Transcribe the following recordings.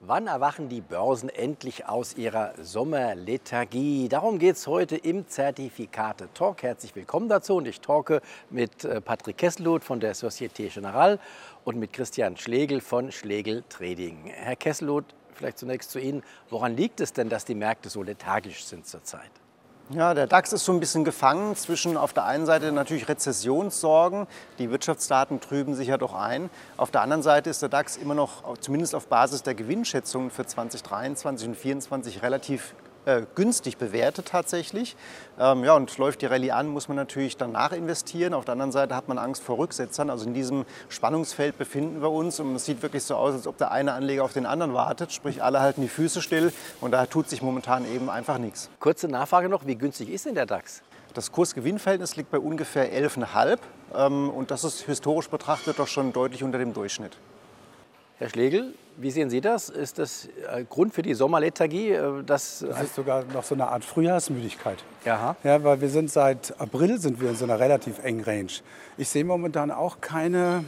Wann erwachen die Börsen endlich aus ihrer Sommerlethargie? Darum geht es heute im Zertifikate Talk. Herzlich willkommen dazu und ich talke mit äh, Patrick Kesselhuth von der Societe Generale und mit Christian Schlegel von Schlegel Trading. Herr Kesselhuth, vielleicht zunächst zu Ihnen. Woran liegt es denn, dass die Märkte so lethargisch sind zurzeit? Ja, der DAX ist so ein bisschen gefangen zwischen auf der einen Seite natürlich Rezessionssorgen, die Wirtschaftsdaten trüben sich ja doch ein. Auf der anderen Seite ist der DAX immer noch, zumindest auf Basis der Gewinnschätzungen für 2023 und 2024, relativ äh, günstig bewertet tatsächlich. Ähm, ja, und läuft die Rallye an, muss man natürlich danach investieren. Auf der anderen Seite hat man Angst vor Rücksetzern. Also in diesem Spannungsfeld befinden wir uns und es sieht wirklich so aus, als ob der eine Anleger auf den anderen wartet. Sprich, alle halten die Füße still und da tut sich momentan eben einfach nichts. Kurze Nachfrage noch, wie günstig ist denn der DAX? Das Kurs-Gewinn-Verhältnis liegt bei ungefähr 11,5 ähm, und das ist historisch betrachtet doch schon deutlich unter dem Durchschnitt. Herr Schlegel, wie sehen Sie das? Ist das äh, Grund für die Sommerlethargie? Äh, das, das ist sogar noch so eine Art Frühjahrsmüdigkeit. Aha. Ja, weil wir sind seit April sind wir in so einer relativ engen Range. Ich sehe momentan auch keine,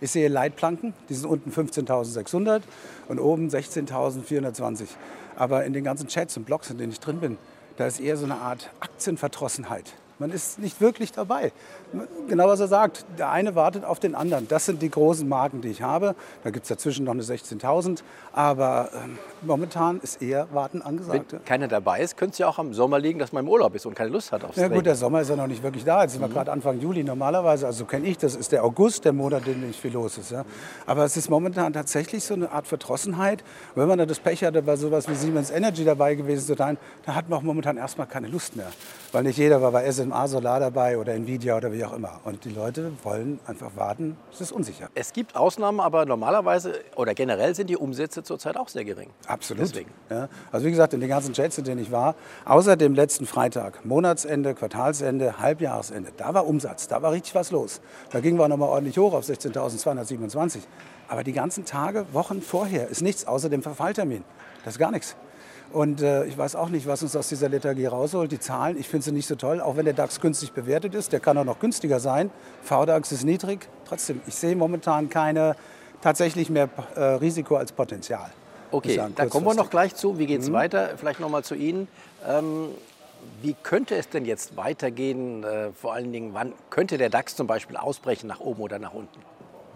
ich sehe Leitplanken, die sind unten 15.600 und oben 16.420. Aber in den ganzen Chats und Blogs, in denen ich drin bin, da ist eher so eine Art Aktienverdrossenheit. Man ist nicht wirklich dabei. Genau was er sagt, der eine wartet auf den anderen. Das sind die großen Marken, die ich habe. Da gibt es dazwischen noch eine 16.000. Aber ähm, momentan ist eher Warten angesagt. Wenn keiner dabei ist, könnte es ja auch am Sommer liegen, dass man im Urlaub ist und keine Lust hat aufs Ja gut, der Sommer ist ja noch nicht wirklich da. Jetzt sind wir mhm. gerade Anfang Juli normalerweise. Also kenne ich, das ist der August, der Monat, in dem nicht viel los ist. Ja. Aber es ist momentan tatsächlich so eine Art Verdrossenheit. Und wenn man da das Pech hatte, bei sowas wie Siemens Energy dabei gewesen zu sein, dann hat man auch momentan erstmal keine Lust mehr. Weil nicht jeder war bei SMA Solar dabei oder Nvidia oder wie auch immer. Und die Leute wollen einfach warten. Es ist unsicher. Es gibt Ausnahmen, aber normalerweise oder generell sind die Umsätze zurzeit auch sehr gering. Absolut. Deswegen. Ja. Also wie gesagt, in den ganzen Chats, in denen ich war, außer dem letzten Freitag, Monatsende, Quartalsende, Halbjahresende, da war Umsatz, da war richtig was los. Da gingen wir nochmal ordentlich hoch auf 16.227. Aber die ganzen Tage, Wochen vorher ist nichts außer dem Verfalltermin. Das ist gar nichts. Und äh, ich weiß auch nicht, was uns aus dieser Lethargie rausholt. Die Zahlen, ich finde sie nicht so toll, auch wenn der DAX günstig bewertet ist. Der kann auch noch günstiger sein. VDAX ist niedrig. Trotzdem, ich sehe momentan keine tatsächlich mehr äh, Risiko als Potenzial. Okay, da kommen wir noch gleich zu. Wie geht es mhm. weiter? Vielleicht noch mal zu Ihnen. Ähm, wie könnte es denn jetzt weitergehen? Äh, vor allen Dingen, wann könnte der DAX zum Beispiel ausbrechen, nach oben oder nach unten?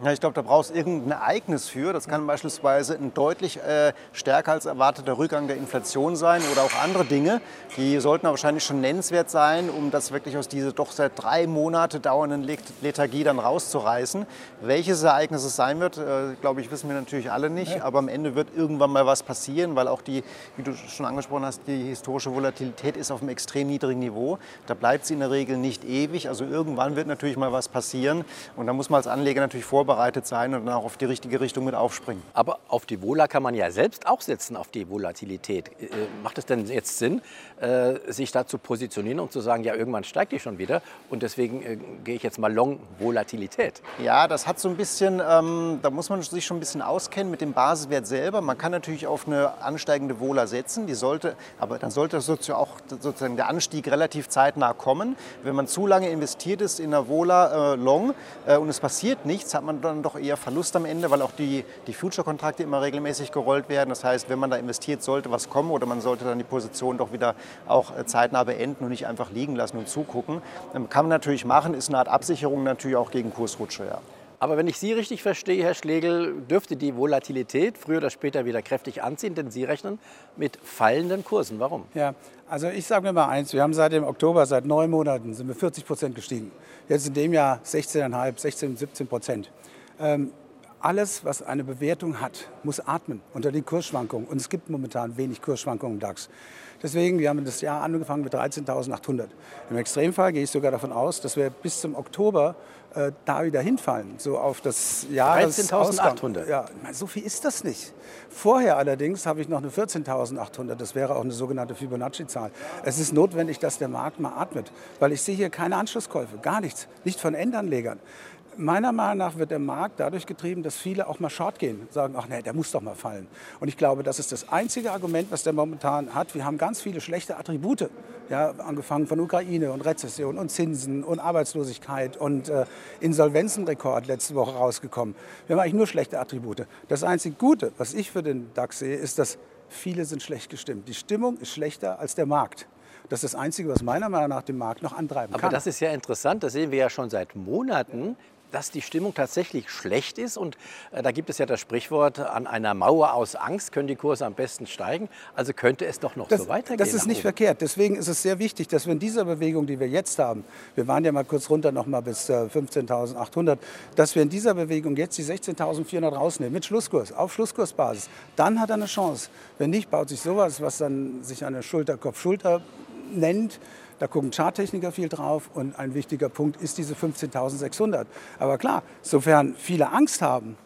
Ja, ich glaube, da brauchst du irgendein Ereignis für. Das kann beispielsweise ein deutlich äh, stärker als erwarteter Rückgang der Inflation sein oder auch andere Dinge. Die sollten aber wahrscheinlich schon nennenswert sein, um das wirklich aus dieser doch seit drei Monate dauernden Lethargie dann rauszureißen. Welches Ereignis es sein wird, äh, glaube ich, wissen wir natürlich alle nicht. Ja. Aber am Ende wird irgendwann mal was passieren, weil auch die, wie du schon angesprochen hast, die historische Volatilität ist auf einem extrem niedrigen Niveau. Da bleibt sie in der Regel nicht ewig. Also irgendwann wird natürlich mal was passieren. Und da muss man als Anleger natürlich vorbereiten vorbereitet sein und dann auch auf die richtige Richtung mit aufspringen. Aber auf die Vola kann man ja selbst auch setzen, auf die Volatilität. Äh, macht es denn jetzt Sinn, äh, sich da zu positionieren und zu sagen, ja, irgendwann steigt die schon wieder und deswegen äh, gehe ich jetzt mal long Volatilität? Ja, das hat so ein bisschen, ähm, da muss man sich schon ein bisschen auskennen mit dem Basiswert selber. Man kann natürlich auf eine ansteigende Vola setzen, die sollte, aber dann sollte sozusagen auch sozusagen der Anstieg relativ zeitnah kommen. Wenn man zu lange investiert ist in einer Vola äh, long äh, und es passiert nichts, hat man dann doch eher Verlust am Ende, weil auch die, die Future-Kontrakte immer regelmäßig gerollt werden. Das heißt, wenn man da investiert, sollte was kommen oder man sollte dann die Position doch wieder auch äh, zeitnah beenden und nicht einfach liegen lassen und zugucken. Ähm, kann man natürlich machen, ist eine Art Absicherung natürlich auch gegen Kursrutsche. Ja. Aber wenn ich Sie richtig verstehe, Herr Schlegel, dürfte die Volatilität früher oder später wieder kräftig anziehen, denn Sie rechnen mit fallenden Kursen. Warum? Ja, also ich sage mir mal eins, wir haben seit dem Oktober, seit neun Monaten, sind wir 40 Prozent gestiegen. Jetzt in dem Jahr 16,5, 16, 17 Prozent. Ähm, alles, was eine Bewertung hat, muss atmen unter den Kursschwankungen. Und es gibt momentan wenig Kursschwankungen im DAX. Deswegen, wir haben das Jahr angefangen mit 13.800. Im Extremfall gehe ich sogar davon aus, dass wir bis zum Oktober äh, da wieder hinfallen, so auf das Jahr 13.800. Ja, so viel ist das nicht. Vorher allerdings habe ich noch eine 14.800. Das wäre auch eine sogenannte Fibonacci-Zahl. Es ist notwendig, dass der Markt mal atmet, weil ich sehe hier keine Anschlusskäufe, gar nichts, nicht von Endanlegern. Meiner Meinung nach wird der Markt dadurch getrieben, dass viele auch mal short gehen, sagen, ach nee, der muss doch mal fallen. Und ich glaube, das ist das einzige Argument, was der momentan hat. Wir haben ganz viele schlechte Attribute, ja, angefangen von Ukraine und Rezession und Zinsen und Arbeitslosigkeit und äh, Insolvenzenrekord letzte Woche rausgekommen. Wir haben eigentlich nur schlechte Attribute. Das einzige Gute, was ich für den DAX sehe, ist, dass viele sind schlecht gestimmt. Die Stimmung ist schlechter als der Markt. Das ist das Einzige, was meiner Meinung nach den Markt noch antreiben Aber kann. das ist ja interessant, das sehen wir ja schon seit Monaten, dass die Stimmung tatsächlich schlecht ist. Und äh, da gibt es ja das Sprichwort, an einer Mauer aus Angst können die Kurse am besten steigen. Also könnte es doch noch das, so weitergehen. Das ist nicht oben. verkehrt. Deswegen ist es sehr wichtig, dass wir in dieser Bewegung, die wir jetzt haben, wir waren ja mal kurz runter noch mal bis äh, 15.800, dass wir in dieser Bewegung jetzt die 16.400 rausnehmen mit Schlusskurs, auf Schlusskursbasis. Dann hat er eine Chance. Wenn nicht, baut sich sowas, was dann sich eine Schulter-Kopf-Schulter nennt, da gucken Charttechniker viel drauf und ein wichtiger Punkt ist diese 15.600. Aber klar, sofern viele Angst haben,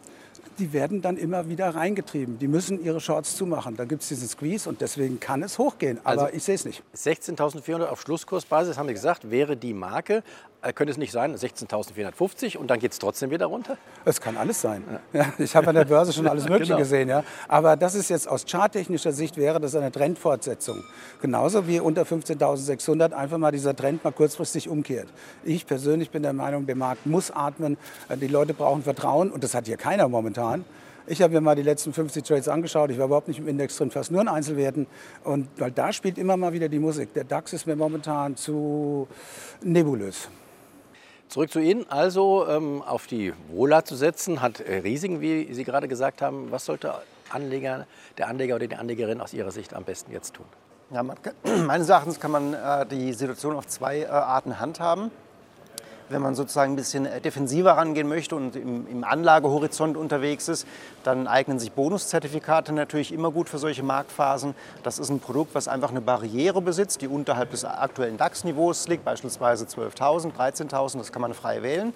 die werden dann immer wieder reingetrieben. Die müssen ihre Shorts zumachen. Dann gibt es diesen Squeeze und deswegen kann es hochgehen. Aber Also- ich sehe es nicht. 16.400 auf Schlusskursbasis, haben wir gesagt, wäre die Marke. Äh, Könnte es nicht sein, 16.450 und dann geht es trotzdem wieder runter? Es kann alles sein. Ja, ich habe an der Börse schon alles Mögliche Genau. gesehen. Ja. Aber das ist jetzt aus charttechnischer Sicht wäre das eine Trendfortsetzung. Genauso wie unter 15.600 einfach mal dieser Trend mal kurzfristig umkehrt. Ich persönlich bin der Meinung, der Markt muss atmen. Äh, Die Leute brauchen Vertrauen und das hat hier keiner momentan. Ich habe mir mal die letzten 50 Trades angeschaut. Ich war überhaupt nicht im Index drin, fast nur in Einzelwerten. Und weil da spielt immer mal wieder die Musik. Der DAX ist mir momentan zu nebulös. Zurück zu Ihnen. Also ähm, auf die Wohler zu setzen, hat äh, Risiken, wie Sie gerade gesagt haben. Was sollte Anleger, der Anleger oder die Anlegerin aus Ihrer Sicht am besten jetzt tun? Ja, man meines Erachtens kann man äh, die Situation auf zwei äh, Arten handhaben. Wenn man sozusagen ein bisschen äh, defensiver rangehen möchte und im, im Anlagehorizont unterwegs ist, dann eignen sich Bonuszertifikate natürlich immer gut für solche Marktphasen. Das ist ein Produkt, was einfach eine Barriere besitzt, die unterhalb des aktuellen DAX-Niveaus liegt, beispielsweise 12.000, 13.000, das kann man frei wählen.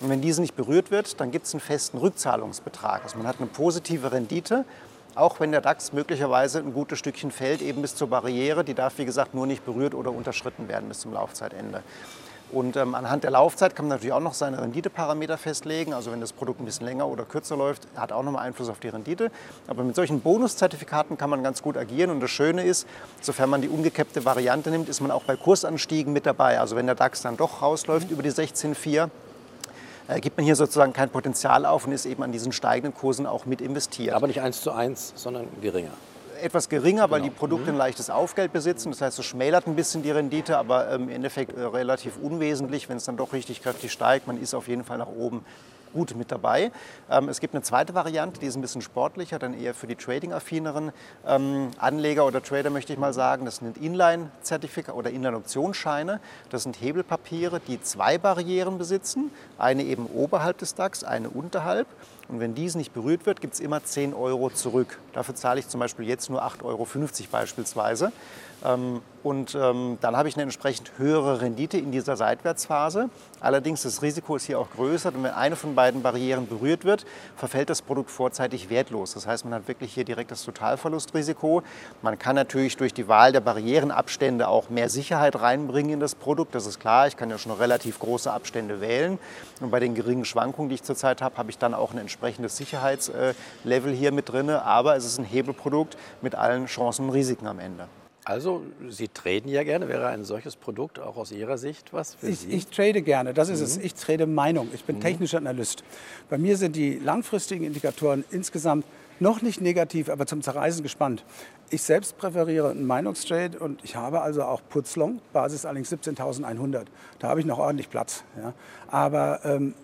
Und wenn diese nicht berührt wird, dann gibt es einen festen Rückzahlungsbetrag. Also man hat eine positive Rendite, auch wenn der DAX möglicherweise ein gutes Stückchen fällt, eben bis zur Barriere. Die darf, wie gesagt, nur nicht berührt oder unterschritten werden bis zum Laufzeitende. Und ähm, anhand der Laufzeit kann man natürlich auch noch seine Renditeparameter festlegen. Also wenn das Produkt ein bisschen länger oder kürzer läuft, hat auch nochmal Einfluss auf die Rendite. Aber mit solchen Bonuszertifikaten kann man ganz gut agieren. Und das Schöne ist, sofern man die umgekehrte Variante nimmt, ist man auch bei Kursanstiegen mit dabei. Also wenn der DAX dann doch rausläuft über die 16,4, äh, gibt man hier sozusagen kein Potenzial auf und ist eben an diesen steigenden Kursen auch mit investiert Aber nicht eins zu eins, sondern geringer. Etwas geringer, weil die Produkte ein leichtes Aufgeld besitzen. Das heißt, es schmälert ein bisschen die Rendite, aber ähm, im Endeffekt äh, relativ unwesentlich, wenn es dann doch richtig kräftig steigt. Man ist auf jeden Fall nach oben gut mit dabei. Ähm, es gibt eine zweite Variante, die ist ein bisschen sportlicher, dann eher für die trading-affineren ähm, Anleger oder Trader, möchte ich mal sagen. Das sind Inline-Zertifikate oder Inline-Optionsscheine. Das sind Hebelpapiere, die zwei Barrieren besitzen. Eine eben oberhalb des DAX, eine unterhalb. Und wenn dies nicht berührt wird, gibt es immer 10 Euro zurück. Dafür zahle ich zum Beispiel jetzt nur 8,50 Euro beispielsweise. Ähm, Und ähm, dann habe ich eine entsprechend höhere Rendite in dieser Seitwärtsphase. Allerdings das Risiko ist hier auch größer, denn wenn eine von beiden Barrieren berührt wird, verfällt das Produkt vorzeitig wertlos. Das heißt, man hat wirklich hier direkt das Totalverlustrisiko. Man kann natürlich durch die Wahl der Barrierenabstände auch mehr Sicherheit reinbringen in das Produkt. Das ist klar. Ich kann ja schon relativ große Abstände wählen. Und bei den geringen Schwankungen, die ich zurzeit habe, habe ich dann auch ein entsprechendes Sicherheitslevel hier mit drin. Aber es ist ein Hebelprodukt mit allen Chancen und Risiken am Ende. Also, Sie traden ja gerne. Wäre ein solches Produkt auch aus Ihrer Sicht was für Ich, Sie? ich trade gerne, das ist es. Ich trade Meinung. Ich bin technischer Analyst. Bei mir sind die langfristigen Indikatoren insgesamt noch nicht negativ, aber zum Zerreißen gespannt. Ich selbst präferiere einen Meinungstrade und ich habe also auch Putzlong, Basis allerdings 17.100. Da habe ich noch ordentlich Platz. Ja. Aber ähm,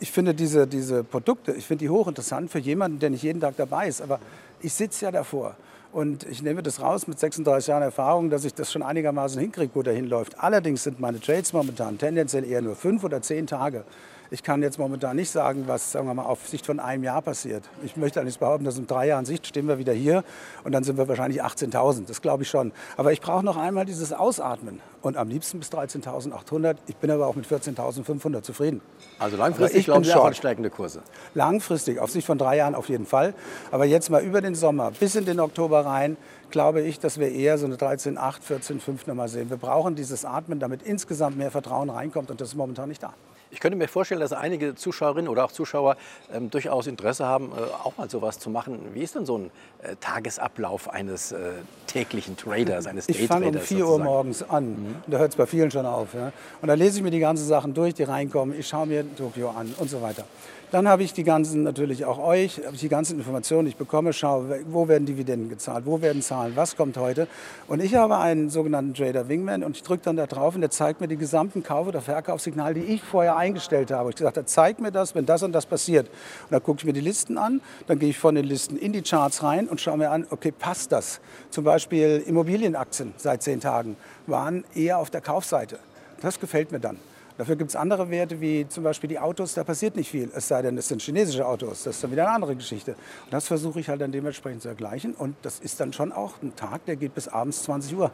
ich finde diese, diese Produkte, ich finde die hochinteressant für jemanden, der nicht jeden Tag dabei ist. Aber ich sitze ja davor. Und ich nehme das raus mit 36 Jahren Erfahrung, dass ich das schon einigermaßen hinkriege, wo der hinläuft. Allerdings sind meine Trades momentan tendenziell eher nur fünf oder zehn Tage. Ich kann jetzt momentan nicht sagen, was sagen wir mal, auf Sicht von einem Jahr passiert. Ich möchte allerdings behaupten, dass in drei Jahren Sicht stehen wir wieder hier und dann sind wir wahrscheinlich 18.000. Das glaube ich schon. Aber ich brauche noch einmal dieses Ausatmen und am liebsten bis 13.800. Ich bin aber auch mit 14.500 zufrieden. Also langfristig ich glauben bin Sie auch an short. steigende Kurse. Langfristig, auf Sicht von drei Jahren auf jeden Fall. Aber jetzt mal über den Sommer bis in den Oktober rein, glaube ich, dass wir eher so eine 13,8, 14,5 nochmal sehen. Wir brauchen dieses Atmen, damit insgesamt mehr Vertrauen reinkommt und das ist momentan nicht da. Ich könnte mir vorstellen, dass einige Zuschauerinnen oder auch Zuschauer ähm, durchaus Interesse haben, äh, auch mal sowas zu machen. Wie ist denn so ein äh, Tagesablauf eines äh, täglichen Traders, eines Ich fange um 4 Uhr morgens an. Mhm. Da hört es bei vielen schon auf. Ja? Und dann lese ich mir die ganzen Sachen durch, die reinkommen. Ich schaue mir Tokio an und so weiter. Dann habe ich die ganzen, natürlich auch euch, habe ich die ganzen Informationen, die ich bekomme, schaue, wo werden Dividenden gezahlt, wo werden Zahlen, was kommt heute. Und ich habe einen sogenannten Trader Wingman und ich drücke dann da drauf und der zeigt mir die gesamten Kauf- oder Verkaufssignale, die ich vorher eingestellt habe. Ich gesagt, zeigt mir das, wenn das und das passiert. Und dann gucke ich mir die Listen an, dann gehe ich von den Listen in die Charts rein und schaue mir an, okay, passt das? Zum Beispiel Immobilienaktien seit zehn Tagen waren eher auf der Kaufseite. Das gefällt mir dann. Dafür gibt es andere Werte, wie zum Beispiel die Autos, da passiert nicht viel. Es sei denn, es sind chinesische Autos. Das ist dann wieder eine andere Geschichte. Und das versuche ich halt dann dementsprechend zu ergleichen. Und das ist dann schon auch ein Tag, der geht bis abends 20 Uhr.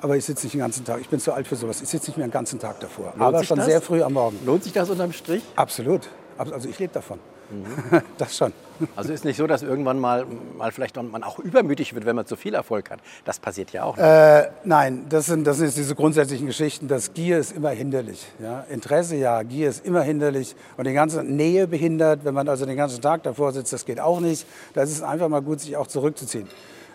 Aber ich sitze nicht den ganzen Tag. Ich bin zu alt für sowas. Ich sitze nicht mehr den ganzen Tag davor. Lohnt aber schon das? sehr früh am Morgen. Lohnt sich das unterm Strich? Absolut. Also ich lebe davon. Mhm. Das schon. Also ist nicht so, dass irgendwann mal, mal vielleicht man auch übermütig wird, wenn man zu viel Erfolg hat. Das passiert ja auch. Nicht. Äh, nein, das sind, das sind diese grundsätzlichen Geschichten. Das Gier ist immer hinderlich. Ja? Interesse ja, Gier ist immer hinderlich und die ganze Nähe behindert. Wenn man also den ganzen Tag davor sitzt, das geht auch nicht. Da ist es einfach mal gut, sich auch zurückzuziehen.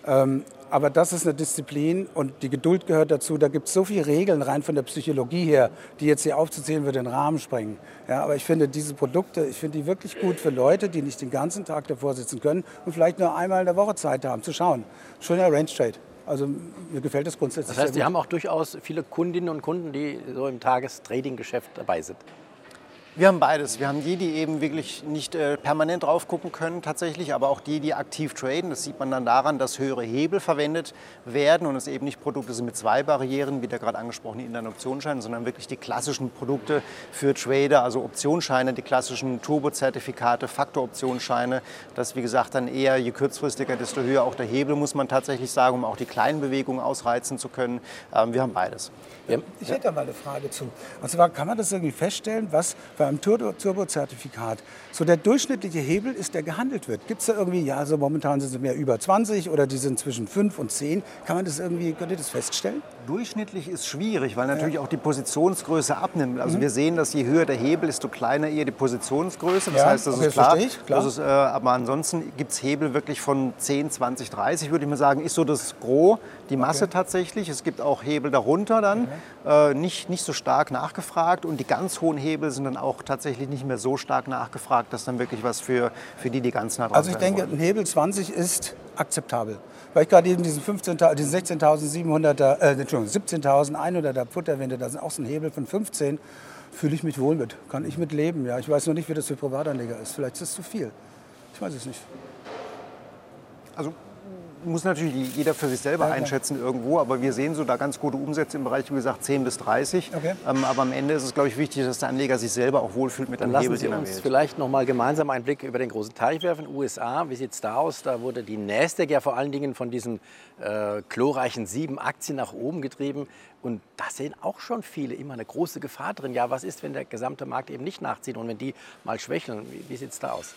Ähm, aber das ist eine Disziplin und die Geduld gehört dazu. Da gibt es so viele Regeln rein von der Psychologie her, die jetzt hier aufzuzählen würde den Rahmen sprengen. Ja, aber ich finde diese Produkte, ich finde die wirklich gut für Leute, die nicht den ganzen Tag davor sitzen können und vielleicht nur einmal in der Woche Zeit haben zu schauen. Schöner Range Trade. Also mir gefällt das grundsätzlich. Das heißt, Sie haben auch durchaus viele Kundinnen und Kunden, die so im Tagestrading-Geschäft dabei sind. Wir haben beides. Wir haben die, die eben wirklich nicht äh, permanent drauf gucken können tatsächlich, aber auch die, die aktiv traden. Das sieht man dann daran, dass höhere Hebel verwendet werden und es eben nicht Produkte sind mit zwei Barrieren, wie der gerade angesprochene Inland-Optionsschein, sondern wirklich die klassischen Produkte für Trader, also Optionsscheine, die klassischen Turbo-Zertifikate, Faktor-Optionsscheine. Das, wie gesagt, dann eher, je kurzfristiger, desto höher auch der Hebel, muss man tatsächlich sagen, um auch die kleinen Bewegungen ausreizen zu können. Ähm, wir haben beides. Ja. Ich hätte da mal eine Frage zu. Und zwar kann man das irgendwie feststellen, was beim Turbo-Zertifikat so der durchschnittliche Hebel ist, der gehandelt wird. Gibt es da irgendwie, ja, also momentan sind sie mehr über 20 oder die sind zwischen 5 und 10. Kann man das irgendwie, könnt ihr das feststellen? Durchschnittlich ist schwierig, weil natürlich ja. auch die Positionsgröße abnimmt. Also mhm. wir sehen, dass je höher der Hebel, desto kleiner eher die Positionsgröße. Das ja, heißt, das okay, ist klar. Ich, klar. Das ist, äh, aber ansonsten gibt es Hebel wirklich von 10, 20, 30, würde ich mal sagen, ist so das Gros, die Masse okay. tatsächlich. Es gibt auch Hebel darunter dann, okay. Äh, nicht, nicht so stark nachgefragt. Und die ganz hohen Hebel sind dann auch tatsächlich nicht mehr so stark nachgefragt, dass dann wirklich was für, für die, die ganz nah dran Also ich denke, ein Hebel 20 ist akzeptabel. Weil ich gerade eben diesen, diesen 16.700er, äh, Entschuldigung, 17.100er Put erwähnte, da ist auch so ein Hebel von 15, fühle ich mich wohl mit. Kann ich mit leben, ja. Ich weiß noch nicht, wie das für Privatanleger ist. Vielleicht ist es zu viel. Ich weiß es nicht. Also muss natürlich jeder für sich selber einschätzen irgendwo, aber wir sehen so da ganz gute Umsätze im Bereich, wie gesagt, 10 bis 30. Okay. Ähm, aber am Ende ist es, glaube ich, wichtig, dass der Anleger sich selber auch wohlfühlt mit dem Hebel, Lassen Sie uns wählt. vielleicht noch mal gemeinsam einen Blick über den großen Teich werfen. USA, wie sieht es da aus? Da wurde die Nasdaq ja vor allen Dingen von diesen äh, glorreichen sieben Aktien nach oben getrieben. Und da sehen auch schon viele immer eine große Gefahr drin. Ja, was ist, wenn der gesamte Markt eben nicht nachzieht und wenn die mal schwächeln? Wie, wie sieht es da aus?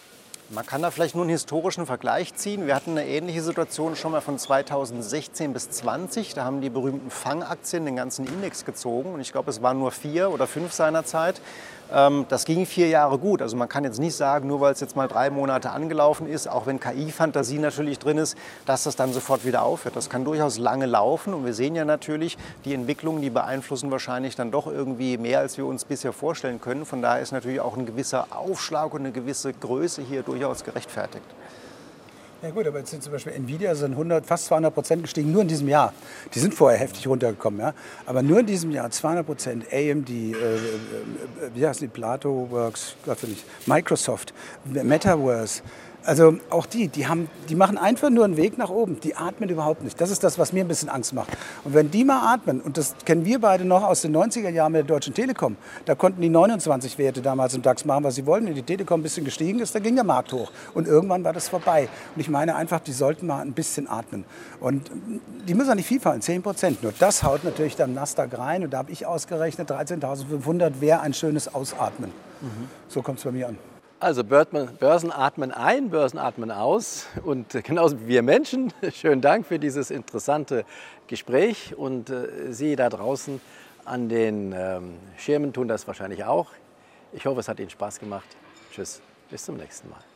Man kann da vielleicht nur einen historischen Vergleich ziehen. Wir hatten eine ähnliche Situation schon mal von 2016 bis 2020. Da haben die berühmten Fangaktien den ganzen Index gezogen. Und ich glaube, es waren nur vier oder fünf seinerzeit. Ähm, das ging vier Jahre gut. Also man kann jetzt nicht sagen, nur weil es jetzt mal drei Monate angelaufen ist, auch wenn KI-Fantasie natürlich drin ist, dass das dann sofort wieder aufhört. Das kann durchaus lange laufen und wir sehen ja natürlich, die Entwicklungen, die beeinflussen wahrscheinlich dann doch irgendwie mehr, als wir uns bisher vorstellen können. Von daher ist natürlich auch ein gewisser Aufschlag und eine gewisse Größe hier durchaus gerechtfertigt. Ja gut, aber jetzt sind zum Beispiel Nvidia sind 100, fast 200 Prozent gestiegen, nur in diesem Jahr. Die sind vorher heftig runtergekommen, ja. Aber nur in diesem Jahr 200 Prozent. AMD, äh, äh, wie heißt die, Plato Works, Gott nicht, Microsoft, Metaverse, also auch die, die, haben, die machen einfach nur einen Weg nach oben. Die atmen überhaupt nicht. Das ist das, was mir ein bisschen Angst macht. Und wenn die mal atmen, und das kennen wir beide noch aus den 90er Jahren mit der Deutschen Telekom, da konnten die 29 Werte damals im DAX machen, was sie wollten. Wenn die Telekom ein bisschen gestiegen ist, dann ging der Markt hoch. Und irgendwann war das vorbei. Und ich meine einfach, die sollten mal ein bisschen atmen. Und die müssen auch nicht viel fallen, 10 Prozent. Nur das haut natürlich dann Nasdaq rein. Und da habe ich ausgerechnet, 13.500 wäre ein schönes Ausatmen. Mhm. So kommt es bei mir an. Also Börsen atmen ein, Börsen atmen aus und genauso wie wir Menschen. Schönen Dank für dieses interessante Gespräch und äh, Sie da draußen an den ähm, Schirmen tun das wahrscheinlich auch. Ich hoffe, es hat Ihnen Spaß gemacht. Tschüss, bis zum nächsten Mal.